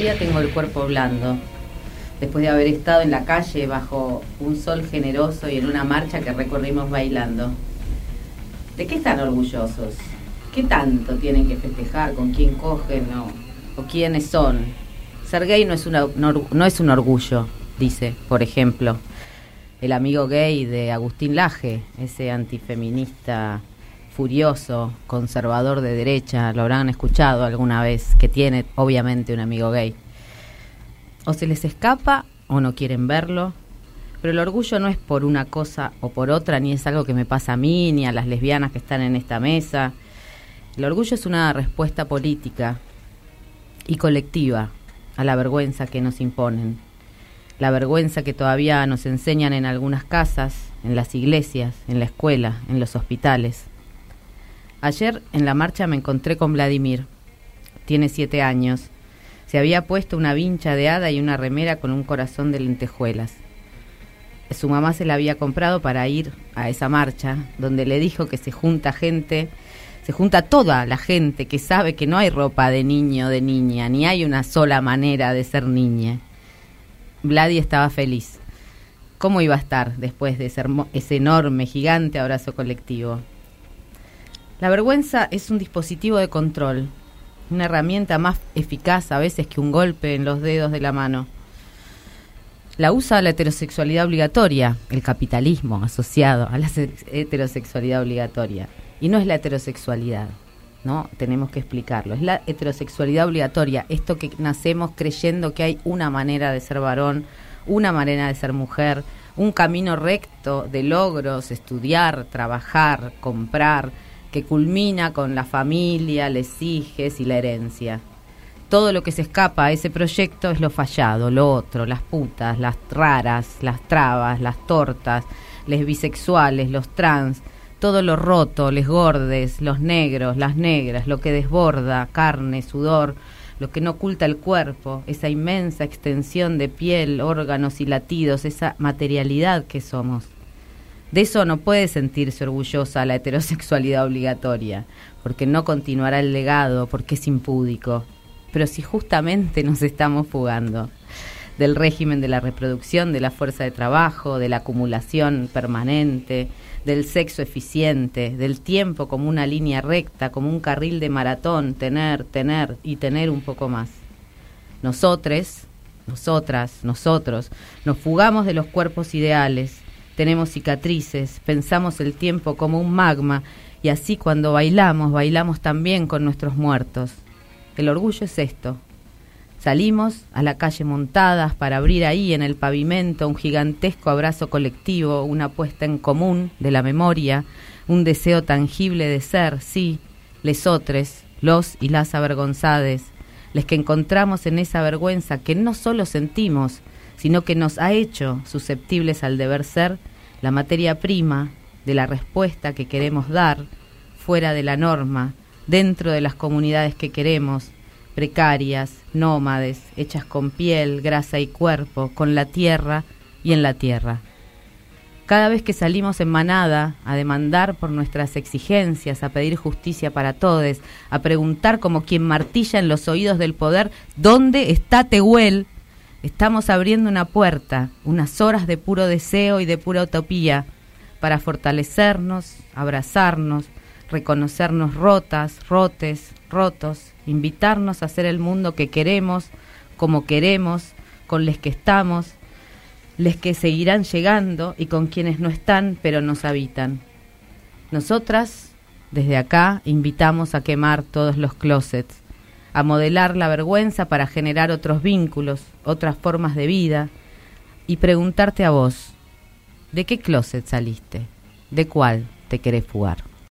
todavía tengo el cuerpo blando, después de haber estado en la calle bajo un sol generoso y en una marcha que recorrimos bailando. ¿De qué están orgullosos? ¿Qué tanto tienen que festejar? ¿Con quién cogen? ¿O quiénes son? Ser gay no es, una, no es un orgullo, dice, por ejemplo, el amigo gay de Agustín Laje, ese antifeminista furioso, conservador de derecha, lo habrán escuchado alguna vez, que tiene obviamente un amigo gay. O se les escapa o no quieren verlo, pero el orgullo no es por una cosa o por otra, ni es algo que me pasa a mí, ni a las lesbianas que están en esta mesa. El orgullo es una respuesta política y colectiva a la vergüenza que nos imponen, la vergüenza que todavía nos enseñan en algunas casas, en las iglesias, en la escuela, en los hospitales. Ayer en la marcha me encontré con Vladimir. Tiene siete años. Se había puesto una vincha de hada y una remera con un corazón de lentejuelas. Su mamá se la había comprado para ir a esa marcha, donde le dijo que se junta gente, se junta toda la gente que sabe que no hay ropa de niño o de niña, ni hay una sola manera de ser niña. Vladi estaba feliz. ¿Cómo iba a estar después de ese, ese enorme, gigante abrazo colectivo? La vergüenza es un dispositivo de control, una herramienta más eficaz a veces que un golpe en los dedos de la mano. La usa la heterosexualidad obligatoria, el capitalismo asociado a la heterosexualidad obligatoria. Y no es la heterosexualidad, ¿no? Tenemos que explicarlo. Es la heterosexualidad obligatoria, esto que nacemos creyendo que hay una manera de ser varón, una manera de ser mujer, un camino recto de logros, estudiar, trabajar, comprar, que culmina con la familia, les hijes y la herencia. Todo lo que se escapa a ese proyecto es lo fallado, lo otro, las putas, las raras, las trabas, las tortas, les bisexuales, los trans, todo lo roto, les gordes, los negros, las negras, lo que desborda, carne, sudor, lo que no oculta el cuerpo, esa inmensa extensión de piel, órganos y latidos, esa materialidad que somos. De eso no puede sentirse orgullosa la heterosexualidad obligatoria, porque no continuará el legado, porque es impúdico. Pero si justamente nos estamos fugando del régimen de la reproducción, de la fuerza de trabajo, de la acumulación permanente, del sexo eficiente, del tiempo como una línea recta, como un carril de maratón, tener, tener y tener un poco más. Nosotros, nosotras, nosotros, nos fugamos de los cuerpos ideales, tenemos cicatrices, pensamos el tiempo como un magma y así cuando bailamos, bailamos también con nuestros muertos. El orgullo es esto. Salimos a la calle montadas para abrir ahí en el pavimento un gigantesco abrazo colectivo, una puesta en común de la memoria, un deseo tangible de ser, sí, lesotres, los y las avergonzades, les que encontramos en esa vergüenza que no solo sentimos, sino que nos ha hecho susceptibles al deber ser la materia prima de la respuesta que queremos dar fuera de la norma, dentro de las comunidades que queremos, precarias, nómades, hechas con piel, grasa y cuerpo, con la tierra y en la tierra. Cada vez que salimos en manada a demandar por nuestras exigencias, a pedir justicia para todos, a preguntar como quien martilla en los oídos del poder, ¿dónde está Tehuel? Estamos abriendo una puerta, unas horas de puro deseo y de pura utopía, para fortalecernos, abrazarnos, reconocernos rotas, rotes, rotos, invitarnos a hacer el mundo que queremos, como queremos, con les que estamos, les que seguirán llegando y con quienes no están pero nos habitan. Nosotras, desde acá, invitamos a quemar todos los closets, a modelar la vergüenza para generar otros vínculos, otras formas de vida, y preguntarte a vos, ¿de qué closet saliste? ¿De cuál te querés fugar?